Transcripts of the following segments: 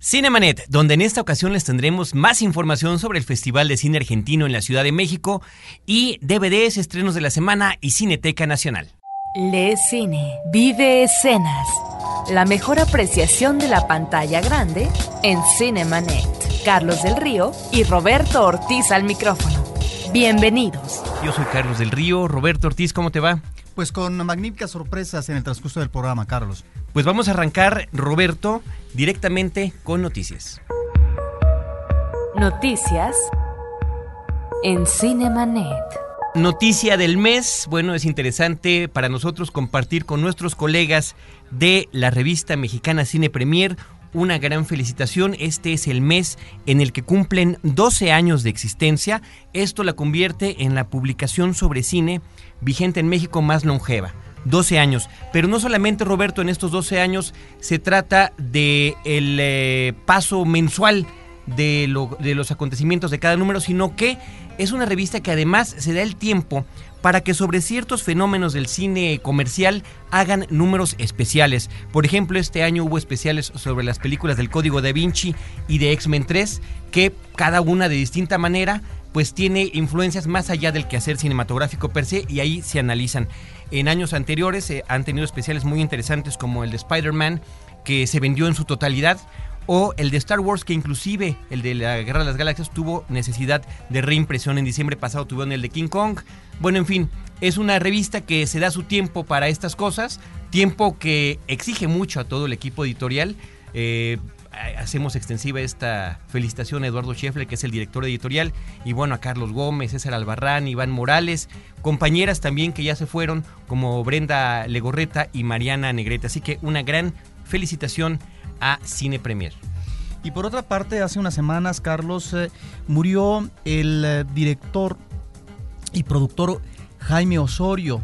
Cinemanet, donde en esta ocasión les tendremos más información sobre el Festival de Cine Argentino en la Ciudad de México y DVDs, estrenos de la semana y Cineteca Nacional. Lee cine, vive escenas. La mejor apreciación de la pantalla grande en Cinemanet. Carlos del Río y Roberto Ortiz al micrófono. Bienvenidos. Yo soy Carlos del Río. Roberto Ortiz, ¿cómo te va? Pues con magníficas sorpresas en el transcurso del programa, Carlos. Pues vamos a arrancar, Roberto, directamente con noticias. Noticias en Cinemanet. Noticia del mes, bueno, es interesante para nosotros compartir con nuestros colegas de la revista mexicana Cine Premier una gran felicitación. Este es el mes en el que cumplen 12 años de existencia. Esto la convierte en la publicación sobre cine vigente en México más longeva. 12 años. Pero no solamente, Roberto, en estos 12 años se trata de el eh, paso mensual de, lo, de los acontecimientos de cada número, sino que es una revista que además se da el tiempo para que sobre ciertos fenómenos del cine comercial hagan números especiales. Por ejemplo, este año hubo especiales sobre las películas del Código da Vinci y de X-Men 3, que cada una de distinta manera pues tiene influencias más allá del quehacer cinematográfico per se y ahí se analizan. En años anteriores eh, han tenido especiales muy interesantes como el de Spider-Man, que se vendió en su totalidad, o el de Star Wars, que inclusive el de la Guerra de las Galaxias tuvo necesidad de reimpresión. En diciembre pasado tuvieron el de King Kong. Bueno, en fin, es una revista que se da su tiempo para estas cosas, tiempo que exige mucho a todo el equipo editorial. Eh, hacemos extensiva esta felicitación a Eduardo Scheffler, que es el director editorial, y bueno, a Carlos Gómez, César Albarrán, Iván Morales, compañeras también que ya se fueron, como Brenda Legorreta y Mariana Negrete. Así que una gran felicitación a Cine Premier. Y por otra parte, hace unas semanas, Carlos, eh, murió el eh, director y productor Jaime Osorio,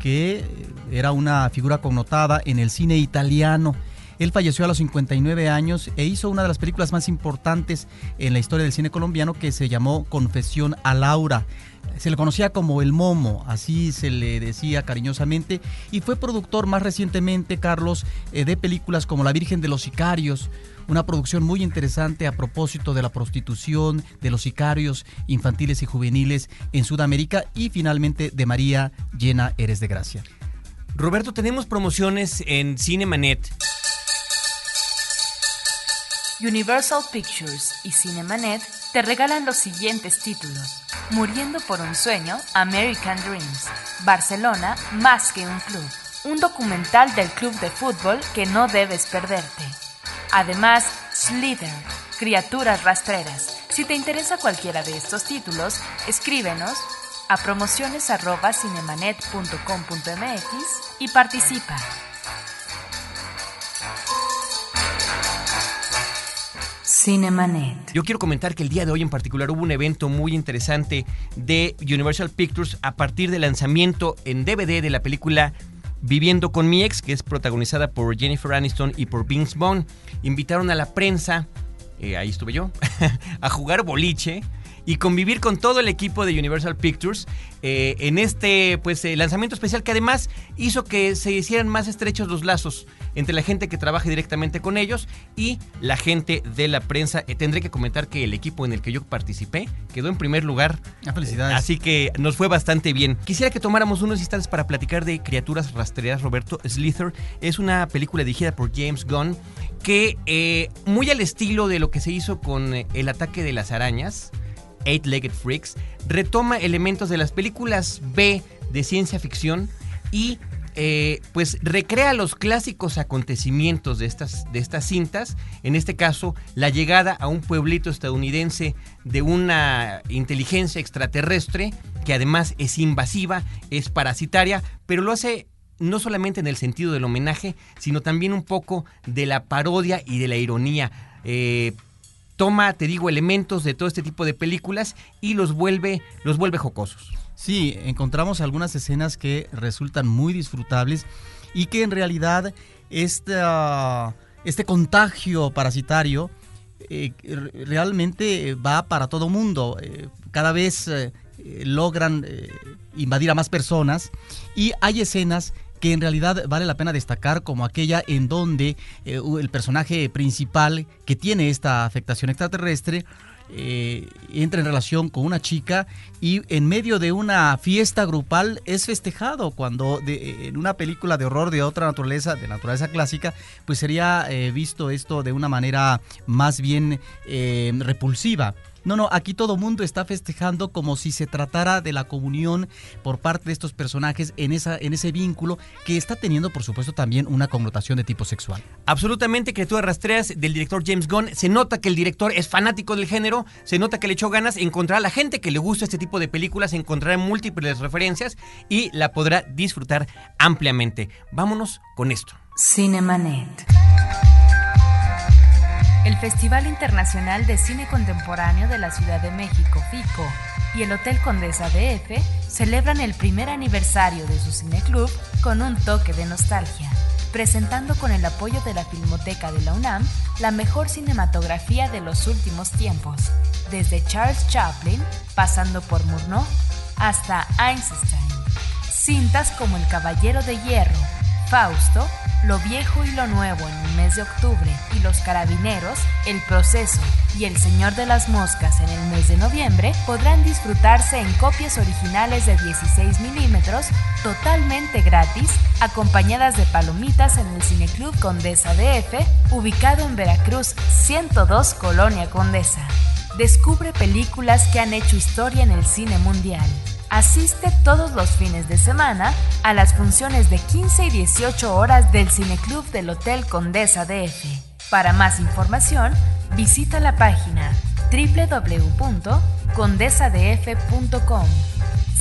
que eh, era una figura connotada en el cine italiano. Él falleció a los 59 años e hizo una de las películas más importantes en la historia del cine colombiano que se llamó Confesión a Laura se le conocía como el Momo, así se le decía cariñosamente, y fue productor más recientemente, Carlos, eh, de películas como La Virgen de los Sicarios, una producción muy interesante a propósito de la prostitución, de los sicarios infantiles y juveniles en Sudamérica, y finalmente de María Llena Eres de Gracia. Roberto, tenemos promociones en Cinemanet. Universal Pictures y Cinemanet te regalan los siguientes títulos. Muriendo por un sueño, American Dreams. Barcelona, más que un club. Un documental del club de fútbol que no debes perderte. Además, Slither, Criaturas Rastreras. Si te interesa cualquiera de estos títulos, escríbenos a promociones@cinemanet.com.mx y participa. Cinemanet. Yo quiero comentar que el día de hoy en particular hubo un evento muy interesante de Universal Pictures a partir del lanzamiento en DVD de la película Viviendo con mi ex, que es protagonizada por Jennifer Aniston y por Vince Vaughn. Invitaron a la prensa, eh, ahí estuve yo, a jugar boliche y convivir con todo el equipo de Universal Pictures eh, en este pues eh, lanzamiento especial que además hizo que se hicieran más estrechos los lazos entre la gente que trabaja directamente con ellos y la gente de la prensa. Eh, tendré que comentar que el equipo en el que yo participé quedó en primer lugar. Ah, felicidades. así que nos fue bastante bien. Quisiera que tomáramos unos instantes para platicar de Criaturas Rastreras. Roberto Slither es una película dirigida por James Gunn que muy al estilo de lo que se hizo con El ataque de las arañas, Eight-Legged Freaks, retoma elementos de las películas B de ciencia ficción y eh, pues recrea los clásicos acontecimientos de estas, de estas cintas, en este caso la llegada a un pueblito estadounidense de una inteligencia extraterrestre que además es invasiva, es parasitaria, pero lo hace no solamente en el sentido del homenaje, sino también un poco de la parodia y de la ironía. Eh, toma, te digo, elementos de todo este tipo de películas y los vuelve, los vuelve jocosos. Sí, encontramos algunas escenas que resultan muy disfrutables y que en realidad este contagio parasitario eh, realmente va para todo mundo. Eh, cada vez eh, logran invadir a más personas y hay escenas que en realidad vale la pena destacar como aquella en donde eh, el personaje principal que tiene esta afectación extraterrestre eh, entra en relación con una chica y en medio de una fiesta grupal es festejado cuando en una película de horror de otra naturaleza, de naturaleza clásica, pues sería eh, visto esto de una manera más bien repulsiva. No, no, aquí todo mundo está festejando como si se tratara de la comunión por parte de estos personajes en, esa, en ese vínculo que está teniendo, por supuesto, también una connotación de tipo sexual. Absolutamente, criaturas rastreas del director James Gunn. Se nota que el director es fanático del género, se nota que le echó ganas, encontrar a la gente que le gusta este tipo de películas, encontrará múltiples referencias y la podrá disfrutar ampliamente. Vámonos con esto. Cinemanet. El Festival Internacional de Cine Contemporáneo de la Ciudad de México, FICO, y el Hotel Condesa DF celebran el primer aniversario de su cineclub con un toque de nostalgia, presentando con el apoyo de la Filmoteca de la UNAM la mejor cinematografía de los últimos tiempos, desde Charles Chaplin, pasando por Murnau, hasta Einstein. Cintas como El Caballero de Hierro, Fausto, Lo Viejo y lo Nuevo en el mes de octubre y Los Carabineros, El Proceso y El Señor de las Moscas en el mes de noviembre podrán disfrutarse en copias originales de 16 milímetros totalmente gratis, acompañadas de palomitas en el Cineclub Condesa DF, ubicado en Veracruz 102 Colonia Condesa. Descubre películas que han hecho historia en el cine mundial. Asiste todos los fines de semana a las funciones de 15 y 18 horas del Cineclub del Hotel Condesa DF. Para más información, visita la página www.condesadf.com.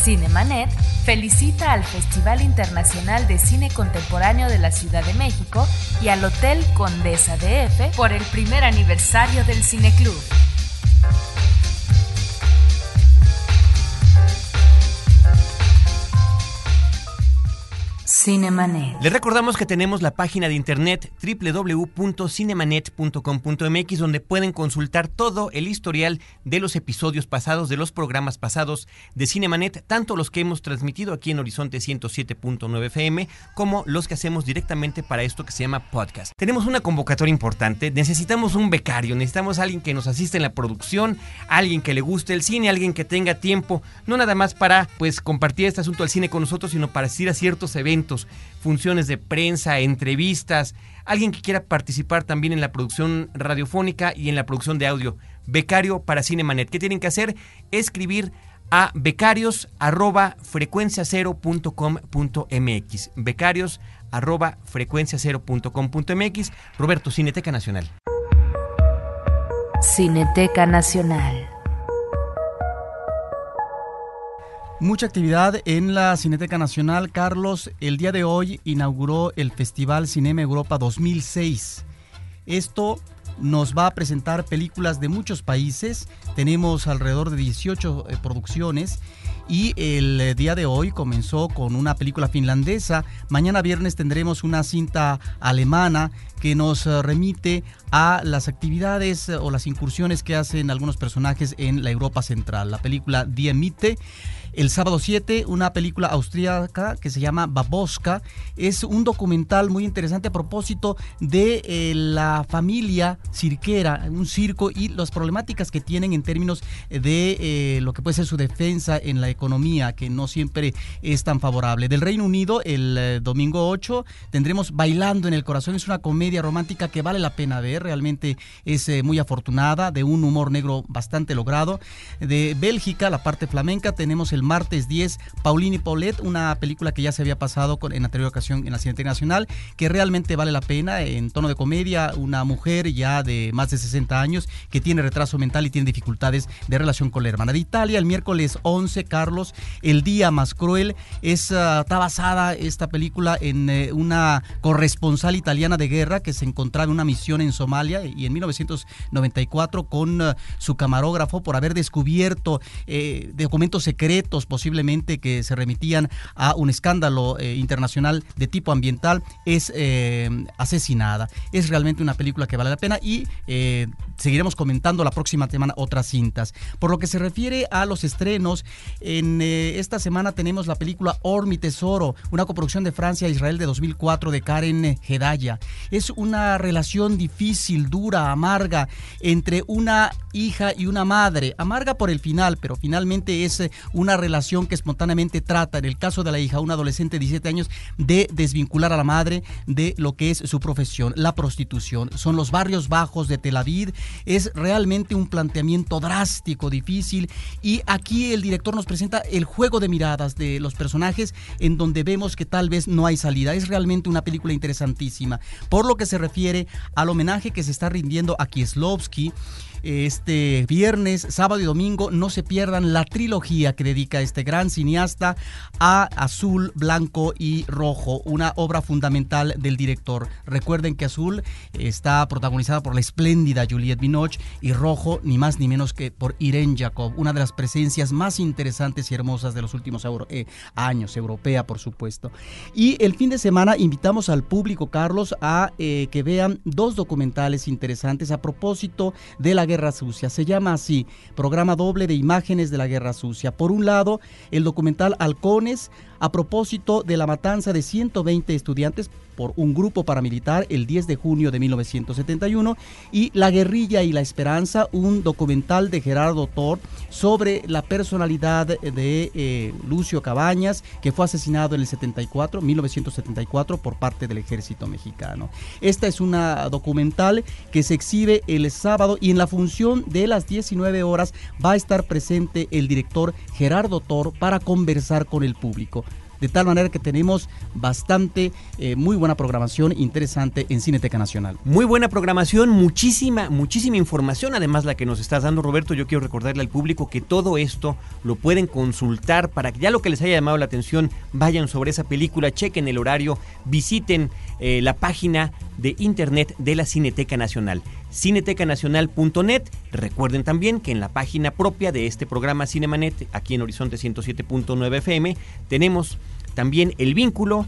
Cinemanet felicita al Festival Internacional de Cine Contemporáneo de la Ciudad de México y al Hotel Condesa DF por el primer aniversario del Cineclub. Cinemanet. Les recordamos que tenemos la página de internet www.cinemanet.com.mx donde pueden consultar todo el historial de los episodios pasados, de los programas pasados de Cinemanet, tanto los que hemos transmitido aquí en Horizonte 107.9 FM como los que hacemos directamente para esto que se llama podcast. Tenemos una convocatoria importante, necesitamos un becario, necesitamos alguien que nos asista en la producción, alguien que le guste el cine, alguien que tenga tiempo, no nada más para pues compartir este asunto del cine con nosotros, sino para asistir a ciertos eventos funciones de prensa, entrevistas, alguien que quiera participar también en la producción radiofónica y en la producción de audio. Becario para Cinemanet. ¿Qué tienen que hacer? Escribir a becarios arroba frecuenciacero.com.mx. Becarios arroba frecuenciacero.com.mx. Roberto, Cineteca Nacional. Cineteca Nacional. Mucha actividad en la Cineteca Nacional. Carlos, el día de hoy inauguró el Festival Cinema Europa 2006. Esto nos va a presentar películas de muchos países. Tenemos alrededor de 18 eh, producciones. Y el eh, día de hoy comenzó con una película finlandesa. Mañana viernes tendremos una cinta alemana que nos eh, remite a las actividades o las incursiones que hacen algunos personajes en la Europa Central. La película Die Mitte el sábado 7, una película austríaca que se llama Baboska. Es un documental muy interesante a propósito de eh, la familia cirquera, un circo y las problemáticas que tienen en términos de eh, lo que puede ser su defensa en la economía, que no siempre es tan favorable. Del Reino Unido, el eh, domingo 8, tendremos Bailando en el Corazón. Es una comedia romántica que vale la pena ver. Realmente es muy afortunada, de un humor negro bastante logrado. De Bélgica, la parte flamenca, tenemos el martes 10, Pauline y Paulette, una película que ya se había pasado con, en anterior ocasión en la Cineteca Nacional, que realmente vale la pena en tono de comedia, una mujer ya de más de 60 años que tiene retraso mental y tiene dificultades de relación con la hermana de Italia. El miércoles 11, Carlos, El Día Más Cruel, es, ah, está basada esta película en eh, una corresponsal italiana de guerra que se encontraba en una misión en Somalia y en 1994 con ah, su camarógrafo por haber descubierto eh, documentos secretos posiblemente que se remitían a un escándalo eh, internacional de tipo ambiental, es eh, asesinada. Es realmente una película que vale la pena y eh, seguiremos comentando la próxima semana otras cintas. Por lo que se refiere a los estrenos, en esta semana tenemos la película Or mi tesoro, una coproducción de Francia e Israel de 2004 de Karen Hedaya. Es una relación difícil, dura, amarga entre una hija y una madre. Amarga por el final, pero finalmente es una relación que espontáneamente trata, en el caso de la hija, una adolescente de 17 años, de desvincular a la madre de lo que es su profesión, la prostitución. Son los barrios bajos de Tel Aviv. Es realmente un planteamiento drástico, difícil. Y aquí el director nos presenta el juego de miradas de los personajes en donde vemos que tal vez no hay salida. Es realmente una película interesantísima. Por lo que se refiere al homenaje que se está rindiendo a Kieslowski este viernes, sábado y domingo. No se pierdan la trilogía que dedica este gran cineasta a Azul, Blanco y Rojo, una obra fundamental del director. Recuerden que Azul está protagonizada por la espléndida Juliette Binoche y Rojo, ni más ni menos que por Irene Jacob, una de las presencias más interesantes y hermosas de los últimos eh, años, europea por supuesto. Y el fin de semana invitamos al público, Carlos, a eh, que vean dos documentales interesantes a propósito de la guerra Guerra Sucia. Se llama así, programa doble de imágenes de la Guerra Sucia. Por un lado, el documental Halcones, a propósito de la matanza de 120 estudiantes por un grupo paramilitar el 10 de junio de 1971 y La guerrilla y la esperanza, un documental de Gerardo Thor sobre la personalidad de eh, Lucio Cabañas, que fue asesinado en el 74, 1974 por parte del ejército mexicano. Esta es una documental que se exhibe el sábado y en la función de las 19 horas va a estar presente el director Gerardo Thor para conversar con el público de tal manera que tenemos bastante, eh, muy buena programación interesante en Cineteca Nacional. Muy buena programación, muchísima, muchísima información, además la que nos estás dando Roberto, yo quiero recordarle al público que todo esto lo pueden consultar para que ya lo que les haya llamado la atención, vayan sobre esa película, chequen el horario, visiten eh, la página de internet de la Cineteca Nacional cinetecanacional.net. Recuerden también que en la página propia de este programa Cinemanet, aquí en Horizonte 107.9 FM, tenemos también el vínculo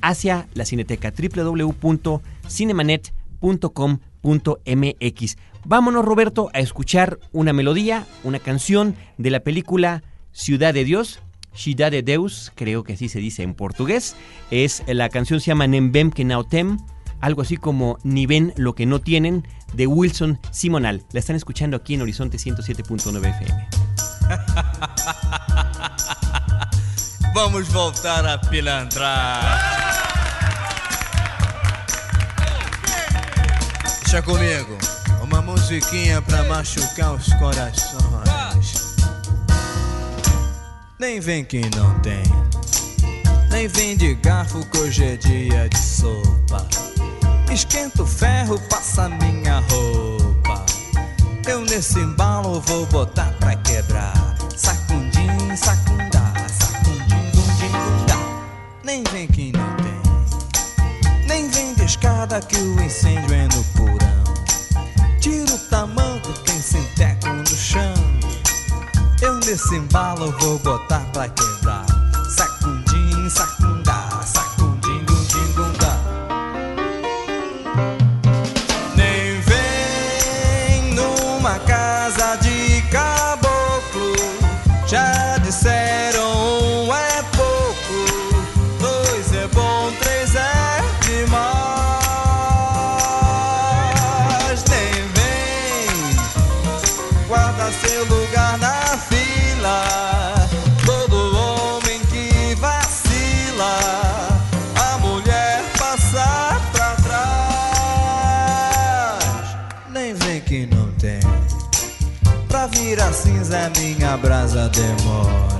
hacia la Cineteca www.cinemanet.com.mx. Vámonos, Roberto, a escuchar una melodía, una canción de la película Ciudad de Dios, Ciudad de Deus, creo que así se dice en portugués. Es la canción se llama Nembem Kenautem algo así como Ni ven lo que no tienen, de Wilson Simonal. La están escuchando aquí en Horizonte 107.9 FM. Vamos voltar a pilantrar. Deixa comigo, uma musiquinha pra machucar os corações. Nem vem que não tem, nem vem de garfo que hoje é dia de sopa. Esquenta o ferro, passa minha roupa. Eu nesse embalo vou botar pra quebrar. Sacundim, sacundá, sacundim, gundim, gundá. Nem vem que não tem. Nem vem de escada que o incêndio é no porão. Tira o tamanco, tem sinteco no chão. Eu nesse embalo vou botar pra quebrar. Brasa demora.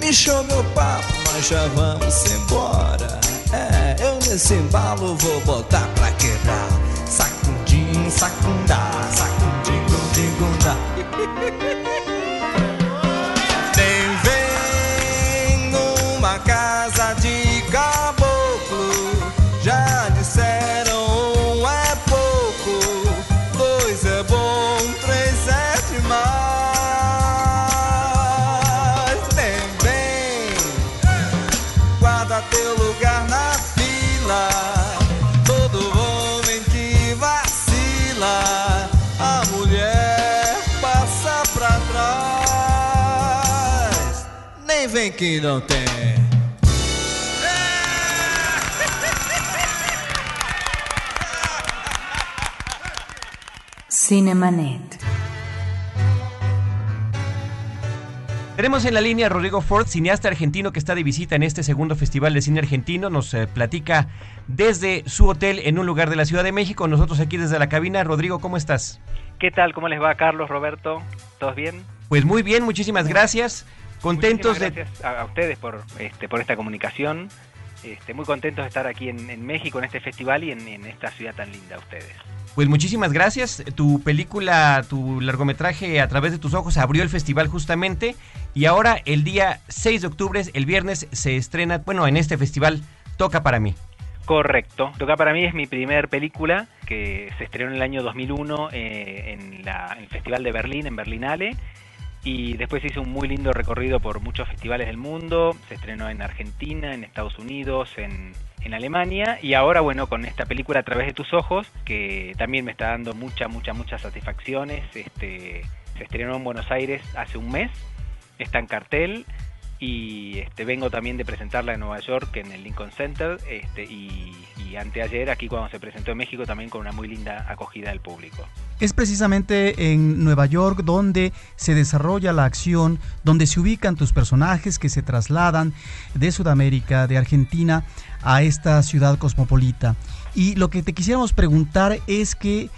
Me show meu papo, nós já vamos embora. É, eu nesse embalo vou botar pra Cinemanet. Tenemos en la línea a Rodrigo Ford, cineasta argentino que está de visita en este segundo Festival de Cine Argentino. Nos eh, platica desde su hotel en un lugar de la Ciudad de México. Nosotros aquí desde la cabina. Rodrigo, ¿cómo estás? ¿Qué tal? ¿Cómo les va, Carlos, Roberto? ¿Todos bien? Pues muy bien, muchísimas gracias. Contentos de... gracias a, a ustedes por, este, por esta comunicación. Este, muy contentos de estar aquí en, en México, en este festival y en, en esta ciudad tan linda, ustedes. Pues muchísimas gracias. Tu película, tu largometraje a través de tus ojos abrió el festival justamente y ahora el día 6 de octubre, el viernes, se estrena, bueno, en este festival Toca para mí. Correcto. Toca para mí es mi primer película que se estrenó en el año 2001 eh, en, la- en el Festival de Berlín, en Berlinale. Y después hizo un muy lindo recorrido por muchos festivales del mundo. Se estrenó en Argentina, en Estados Unidos, en, en Alemania. Y ahora, bueno, con esta película A través de tus ojos, que también me está dando muchas, muchas, muchas satisfacciones. Este, se estrenó en Buenos Aires hace un mes. Está en cartel y este, vengo también de presentarla en Nueva York en el Lincoln Center este, y, y anteayer aquí cuando se presentó en México también con una muy linda acogida del público. Es precisamente en Nueva York donde se desarrolla la acción, donde se ubican tus personajes que se trasladan de Sudamérica, de Argentina, a esta ciudad cosmopolita. Y lo que te quisiéramos preguntar es que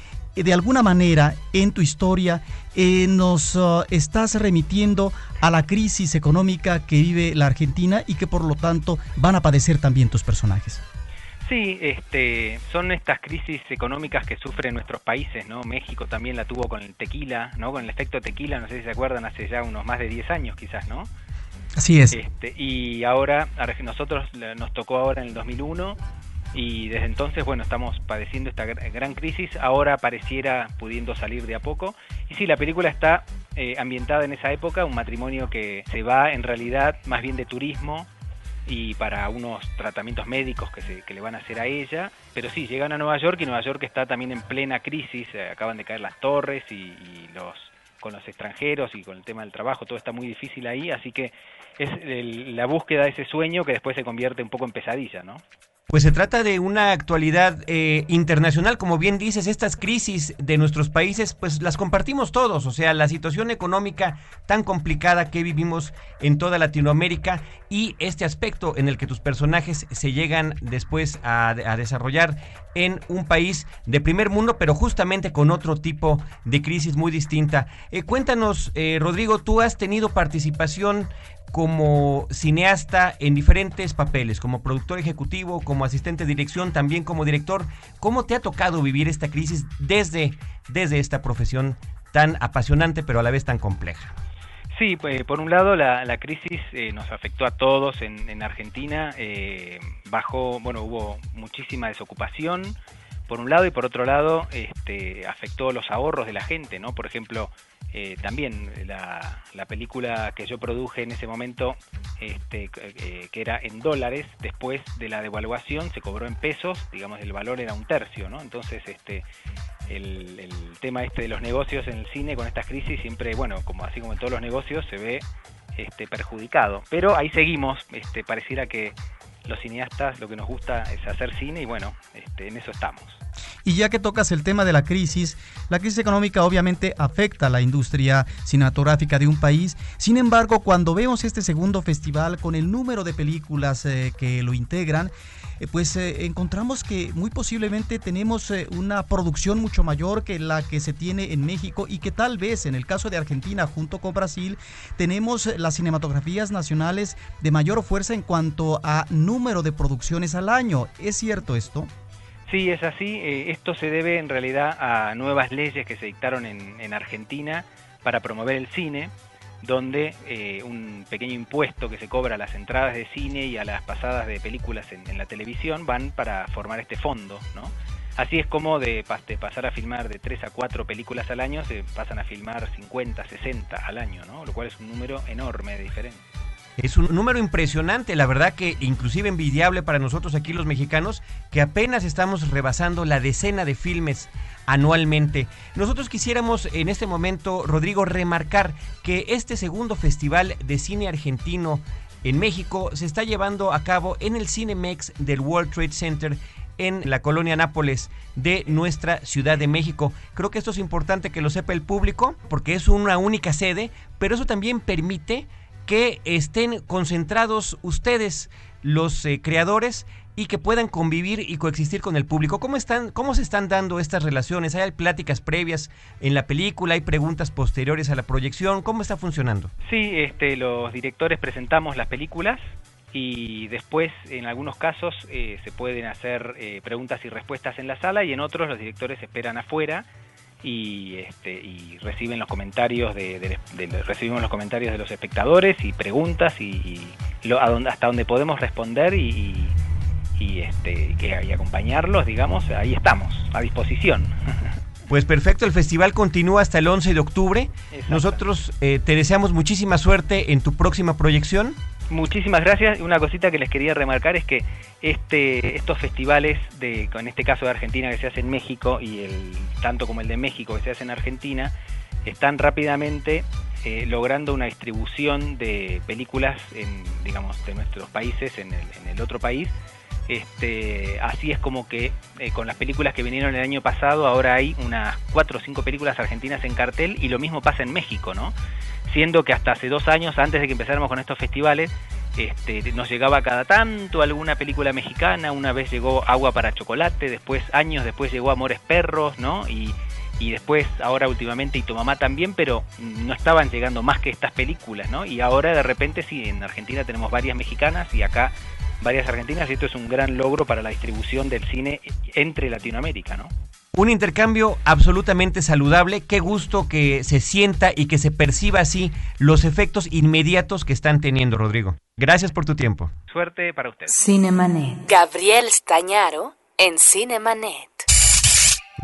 de alguna manera en tu historia eh, nos uh, estás remitiendo a la crisis económica que vive la Argentina y que por lo tanto van a padecer también tus personajes. Sí, este, son estas crisis económicas que sufren nuestros países, ¿no? México también la tuvo con el tequila, ¿no? Con el efecto tequila, no sé si se acuerdan, hace ya unos más de 10 años quizás, ¿no? Así es. Este, y ahora, nosotros nos tocó ahora en el 2001 y desde entonces, bueno, estamos padeciendo esta gr- gran crisis, ahora pareciera pudiendo salir de a poco. Y sí, la película está eh, ambientada en esa época, un matrimonio que se va en realidad más bien de turismo y para unos tratamientos médicos que, se, que le van a hacer a ella. Pero sí, llegan a Nueva York y Nueva York está también en plena crisis, eh, acaban de caer las torres y, y los con los extranjeros y con el tema del trabajo, todo está muy difícil ahí, así que es el- la búsqueda de ese sueño que después se convierte un poco en pesadilla, ¿no? Pues se trata de una actualidad eh, internacional, como bien dices, estas crisis de nuestros países, pues las compartimos todos, o sea, la situación económica tan complicada que vivimos en toda Latinoamérica y este aspecto en el que tus personajes se llegan después a, desarrollar en un país de primer mundo, pero justamente con otro tipo de crisis muy distinta. Eh, cuéntanos, eh, Rodrigo, tú has tenido participación como cineasta en diferentes papeles, como productor ejecutivo, como asistente de dirección, también como director. ¿Cómo te ha tocado vivir esta crisis desde, desde esta profesión tan apasionante pero a la vez tan compleja? Sí, pues, por un lado la, la crisis eh, nos afectó a todos en, en Argentina, eh, bajó, bueno, hubo muchísima desocupación, por un lado, y por otro lado, este, afectó los ahorros de la gente, ¿no? Por ejemplo, eh, también la, la película que yo produje en ese momento, este, eh, que era en dólares, después de la devaluación se cobró en pesos, digamos, el valor era un tercio, ¿no? Entonces, este, el, tema este de los negocios en el cine con estas crisis siempre, bueno, como así como en todos los negocios, se ve este, perjudicado. Pero ahí seguimos, este, pareciera que los cineastas lo que nos gusta es hacer cine y bueno, este, en eso estamos. Y ya que tocas el tema de la crisis, la crisis económica obviamente afecta a la industria cinematográfica de un país. Sin embargo, cuando vemos este segundo festival con el número de películas eh, que lo integran, pues eh, encontramos que muy posiblemente tenemos eh, una producción mucho mayor que la que se tiene en México y que tal vez en el caso de Argentina junto con Brasil tenemos eh, las cinematografías nacionales de mayor fuerza en cuanto a número de producciones al año. ¿Es cierto esto? Sí, es así. Eh, esto se debe en realidad a nuevas leyes que se dictaron en Argentina para promover el cine, donde eh, un pequeño impuesto que se cobra a las entradas de cine y a las pasadas de películas en, la televisión van para formar este fondo, ¿no? Así es como de pasar a filmar de 3 a 4 películas al año, se pasan a filmar 50, 60 al año, ¿no? Lo cual es un número enorme de diferencia. Es un número impresionante, la verdad que inclusive envidiable para nosotros aquí los mexicanos, que apenas estamos rebasando la decena de filmes anualmente. Nosotros quisiéramos en este momento, Rodrigo, remarcar que este segundo festival de cine argentino en México se está llevando a cabo en el Cinemex del World Trade Center en la colonia Nápoles de nuestra Ciudad de México. Creo que esto es importante que lo sepa el público porque es una única sede, pero eso también permite que estén concentrados ustedes, los eh, creadores, y que puedan convivir y coexistir con el público. ¿Cómo están, cómo se están dando estas relaciones? ¿Hay pláticas previas en la película? ¿Hay preguntas posteriores a la proyección? ¿Cómo está funcionando? Sí, este, los directores presentamos las películas y después en algunos casos eh, se pueden hacer eh, preguntas y respuestas en la sala y en otros los directores esperan afuera y, este, y reciben los comentarios de, recibimos los comentarios de los espectadores y preguntas y, lo, a donde, hasta donde podemos responder y, y este que, y acompañarlos digamos ahí estamos a disposición Pues perfecto, el festival continúa hasta el 11 de octubre. Nosotros eh, te deseamos muchísima suerte en tu próxima proyección. Muchísimas gracias. Una cosita que les quería remarcar es que este, estos festivales, de, en este caso de Argentina que se hace en México y el tanto como el de México que se hace en Argentina, están rápidamente eh, logrando una distribución de películas en, digamos, de nuestros países en el, en el otro país. Este, así es como que eh, con las películas que vinieron el año pasado, ahora hay unas cuatro o cinco películas argentinas en cartel y lo mismo pasa en México, ¿no? siendo que hasta hace dos años, antes de que empezáramos con estos festivales, este, nos llegaba cada tanto alguna película mexicana, una vez llegó Agua para Chocolate, después, años después llegó Amores Perros, ¿no? Y, y después, ahora últimamente, y tu mamá también, pero no estaban llegando más que estas películas, ¿no? Y ahora de repente sí, en Argentina tenemos varias mexicanas y acá varias argentinas, y esto es un gran logro para la distribución del cine entre Latinoamérica, ¿no? Un intercambio absolutamente saludable. Qué gusto que se sienta y que se perciba así los efectos inmediatos que están teniendo, Rodrigo. Gracias por tu tiempo. Suerte para usted. Cinemanet. Gabriel Stañaro en Cinemanet.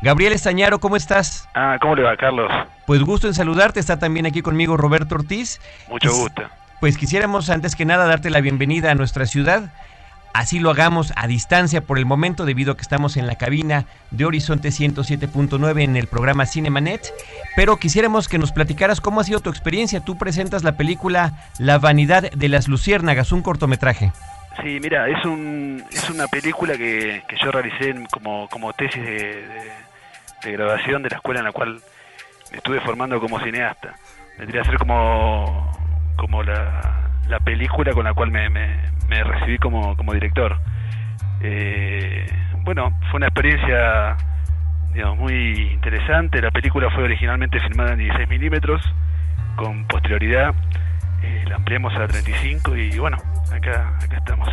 Gabriel Estañaro, ¿cómo estás? Ah, ¿cómo le va, Carlos? Pues gusto en saludarte. Está también aquí conmigo Roberto Ortiz. Mucho gusto. Pues quisiéramos antes que nada darte la bienvenida a nuestra ciudad Así lo hagamos a distancia por el momento debido a que estamos en la cabina de Horizonte 107.9 en el programa Cinemanet, pero quisiéramos que nos platicaras cómo ha sido tu experiencia. Tú presentas la película La vanidad de las luciérnagas, un cortometraje. Sí, mira, es, un, es una película que, yo realicé como, como tesis de, de, grabación de la escuela en la cual me estuve formando como cineasta. Vendría a ser como, como la, la película con la cual me, recibí como, como director. Eh, bueno, fue una experiencia digamos, muy interesante. La película fue originalmente filmada en 16 milímetros, con posterioridad eh, la ampliamos a 35 y bueno, acá, acá estamos.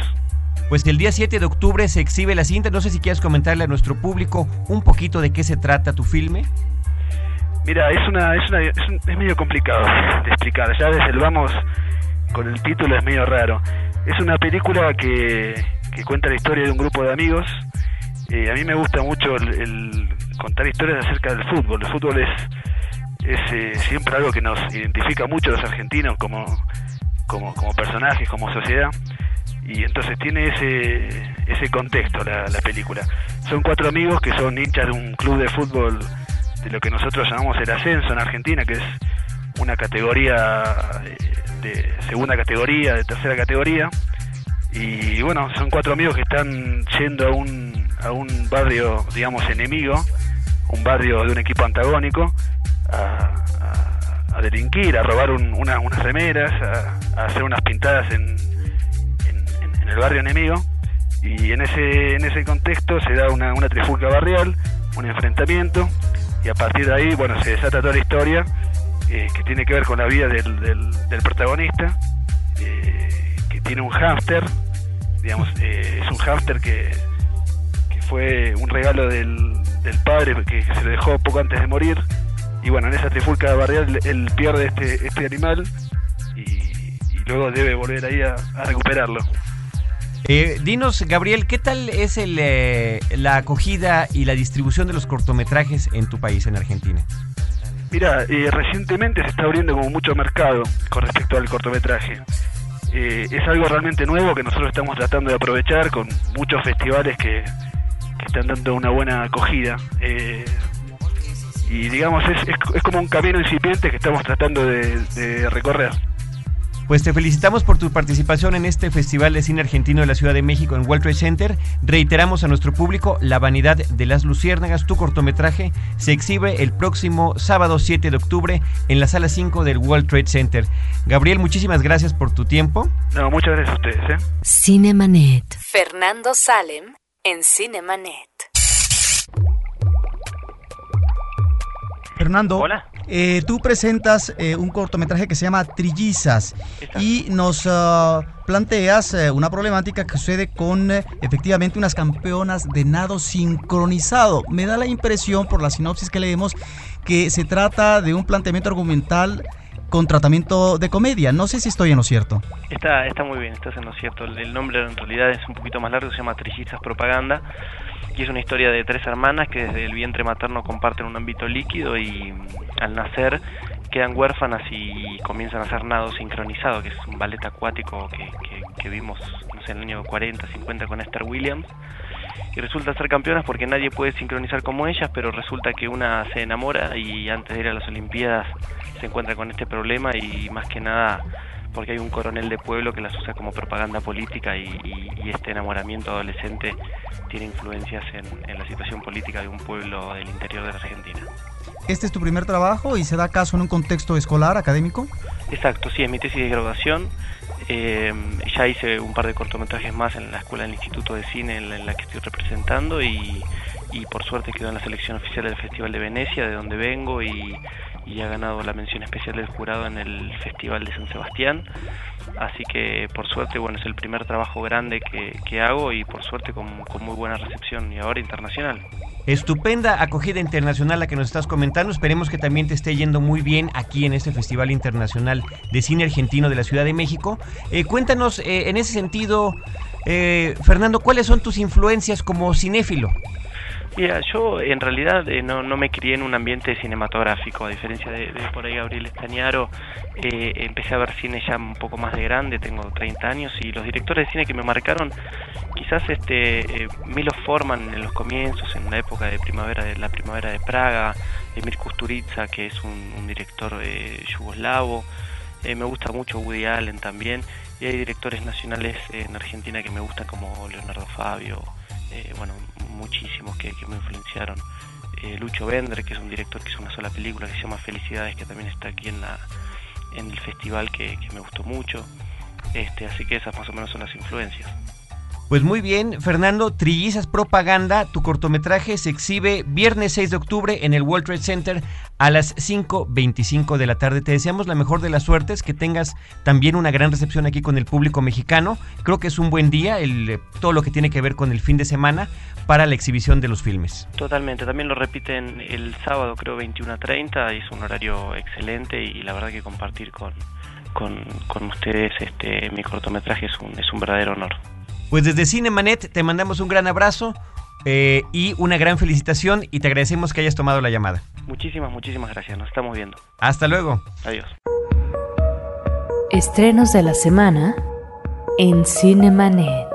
Pues el día 7 de octubre se exhibe la cinta. No sé si quieres comentarle a nuestro público un poquito de qué se trata tu filme. Mira, es una, es, una, es, medio complicado de explicar. Ya desde el vamos con el título es medio raro. Es una película que, cuenta la historia de un grupo de amigos. Eh, a mí me gusta mucho el, contar historias acerca del fútbol. El fútbol es, es eh, siempre algo que nos identifica mucho los argentinos como, como, personajes, como sociedad. Y entonces tiene ese, ese contexto la, la película. Son cuatro amigos que son hinchas de un club de fútbol de lo que nosotros llamamos el ascenso en Argentina, que es una categoría eh, de segunda categoría, de tercera categoría. Y bueno, son cuatro amigos que están yendo a un, a un barrio, digamos, enemigo, un barrio de un equipo antagónico, a, delinquir, a robar unas remeras, a, hacer unas pintadas en, en, el barrio enemigo. Y en ese, en ese contexto se da una, una trifulca barrial, un enfrentamiento, y a partir de ahí, bueno, se desata toda la historia eh, que tiene que ver con la vida del, del, protagonista, eh, que tiene un hámster, digamos, eh, es un hámster que, fue un regalo del, del, padre que se lo dejó poco antes de morir, y bueno, en esa trifulca barrial él pierde este, este animal y, luego debe volver ahí a, recuperarlo. Dinos, Gabriel, ¿qué tal es el, la acogida y la distribución de los cortometrajes en tu país, en Argentina? Mira, eh, recientemente se está abriendo como mucho mercado con respecto al cortometraje. Eh, es algo realmente nuevo que nosotros estamos tratando de aprovechar con muchos festivales que, están dando una buena acogida. Eh, y digamos, es, como un camino incipiente que estamos tratando de, recorrer. Pues te felicitamos por tu participación en este Festival de Cine Argentino de la Ciudad de México en World Trade Center. Reiteramos a nuestro público La Vanidad de las Luciérnagas, tu cortometraje, se exhibe el próximo sábado 7 de octubre en la sala 5 del World Trade Center. Gabriel, muchísimas gracias por tu tiempo. No, muchas gracias a ustedes. ¿eh? Cinemanet. Fernando Salem en Cinemanet. Fernando, Hola. Eh, tú presentas eh, un cortometraje que se llama Trillizas y nos ah, planteas eh, una problemática que sucede con eh, efectivamente unas campeonas de nado sincronizado. Me da la impresión por la sinopsis que leemos que se trata de un planteamiento argumental con tratamiento de comedia. No sé si estoy en lo cierto. Está, está muy bien, estás en lo cierto. El, el nombre en realidad es un poquito más largo, se llama Trillizas Propaganda y es una historia de tres hermanas que desde el vientre materno comparten un ámbito líquido y mm, al nacer quedan huérfanas y comienzan a hacer nado sincronizado, que es un ballet acuático que, que, vimos no sé, en el año 40, 50 con Esther Williams. Y resulta ser campeonas porque nadie puede sincronizar como ellas, pero resulta que una se enamora y antes de ir a las Olimpiadas se encuentra con este problema y más que nada porque hay un coronel de pueblo que las usa como propaganda política y, y- y este enamoramiento adolescente tiene influencias en, en la situación política de un pueblo del interior de la Argentina. ¿Este es tu primer trabajo y se da caso en un contexto escolar, académico? Exacto, sí, es mi tesis de graduación. Eh, ya hice un par de cortometrajes más en la escuela del Instituto de Cine en la, en la que estoy representando y, y por suerte quedó en la selección oficial del Festival de Venecia, de donde vengo, y, y ha ganado la mención especial del jurado en el Festival de San Sebastián. Así que por suerte, bueno, es el primer trabajo grande que, que hago y por suerte con, con muy buena recepción y ahora internacional. Estupenda acogida internacional la que nos estás comentando. Esperemos que también te esté yendo muy bien aquí en este Festival Internacional de Cine Argentino de la Ciudad de México. Eh, cuéntanos eh, en ese sentido, eh, Fernando, ¿cuáles son tus influencias como cinéfilo? Mira, yo en realidad eh, no, no me crié en un ambiente cinematográfico, a diferencia de, de por ahí Gabriel Estañaro, eh, empecé a ver cine ya un poco más de grande, tengo 30 años, y los directores de cine que me marcaron, quizás este eh, Milo Forman en los comienzos, en la época de primavera de la primavera de Praga, Emir Kusturica, que es un, un director eh, yugoslavo, eh, me gusta mucho Woody Allen también, y hay directores nacionales eh, en Argentina que me gustan como Leonardo Fabio, eh, bueno, muchísimos que, que me influenciaron. Eh, Lucho Bender, que es un director que hizo una sola película que se llama Felicidades, que también está aquí en la en el festival que, que me gustó mucho. Este, así que esas más o menos son las influencias. Pues muy bien, Fernando, Trillizas Propaganda, tu cortometraje se exhibe viernes 6 de octubre en el World Trade Center a las 5.25 de la tarde. Te deseamos la mejor de las suertes, que tengas también una gran recepción aquí con el público mexicano. Creo que es un buen día, el, eh, todo lo que tiene que ver con el fin de semana para la exhibición de los filmes. Totalmente, también lo repiten el sábado, creo 21.30, y es un horario excelente y la verdad que compartir con, con, con ustedes este mi cortometraje es un, es un verdadero honor. Pues desde Cinemanet te mandamos un gran abrazo eh, y una gran felicitación y te agradecemos que hayas tomado la llamada. Muchísimas, muchísimas gracias, nos estamos viendo. Hasta luego. Adiós. Estrenos de la semana en Cinemanet.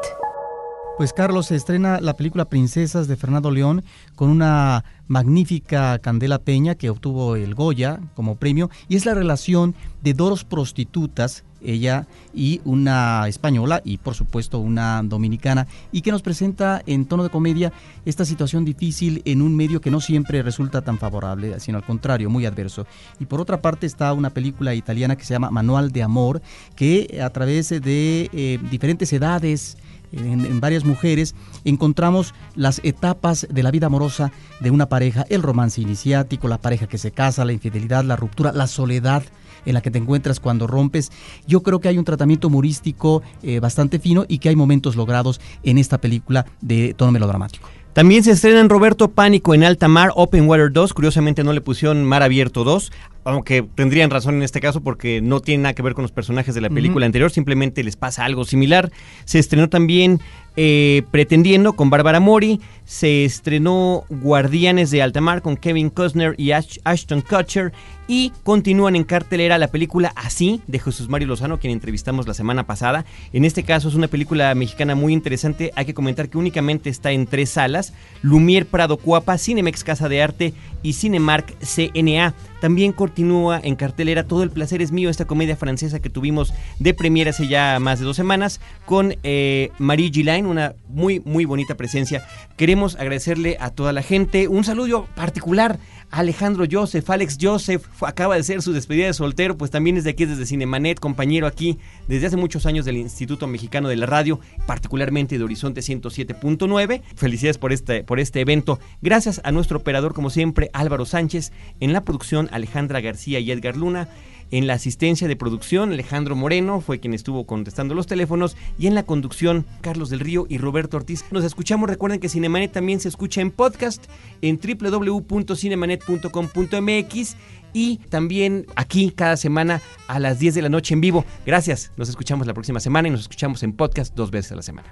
Pues Carlos se estrena la película Princesas de Fernando León con una magnífica Candela Peña que obtuvo el Goya como premio y es la relación de dos prostitutas, ella y una española y por supuesto una dominicana y que nos presenta en tono de comedia esta situación difícil en un medio que no siempre resulta tan favorable, sino al contrario, muy adverso. Y por otra parte está una película italiana que se llama Manual de Amor que a través de eh, diferentes edades, en, varias mujeres, encontramos las etapas de la vida amorosa de una pareja, el romance iniciático, la pareja que se casa, la infidelidad, la ruptura, la soledad en la que te encuentras cuando rompes. Yo creo que hay un tratamiento humorístico eh, bastante fino y que hay momentos logrados en esta película de tono melodramático. También se estrena en Roberto Pánico en Alta Mar, Open Water 2. Curiosamente no le pusieron Mar Abierto 2, aunque tendrían razón en este caso porque no tiene nada que ver con los personajes de la película uh -huh. anterior, simplemente les pasa algo similar. Se estrenó también eh, Pretendiendo con Bárbara Mori. Se estrenó Guardianes de Alta Mar con Kevin Costner y Ash Ashton Kutcher. Y continúan en cartelera la película Así de Jesús Mario Lozano, quien entrevistamos la semana pasada. En este caso es una película mexicana muy interesante. Hay que comentar que únicamente está en tres salas: Lumière Prado Cuapa, Cinemex Casa de Arte y Cinemark CNA. también continúa en cartelera Todo el placer es mío, esta comedia francesa que tuvimos de premiera hace ya más de dos semanas con eh, Marie Gillain, una muy, muy bonita presencia. Queremos agradecerle a toda la gente. Un saludo particular Alejandro Joseph, Alex Joseph, acaba de ser su despedida de soltero, pues también es de aquí desde Cinemanet, compañero aquí desde hace muchos años del Instituto Mexicano de la Radio, particularmente de Horizonte 107.9. Felicidades por este, por este evento. Gracias a nuestro operador, como siempre, Álvaro Sánchez, en la producción Alejandra García y Edgar Luna. En la asistencia de producción, Alejandro Moreno fue quien estuvo contestando los teléfonos. Y en la conducción, Carlos del Río y Roberto Ortiz. Nos escuchamos. Recuerden que Cinemanet también se escucha en podcast en www.cinemanet.com.mx y también aquí cada semana a las 10 de la noche en vivo. Gracias. Nos escuchamos la próxima semana y nos escuchamos en podcast dos veces a la semana.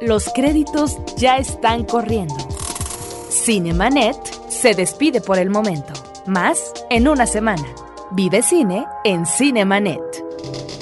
Los créditos ya están corriendo. Cinemanet se despide por el momento. Más en una semana. Vive cine en Cinemanet.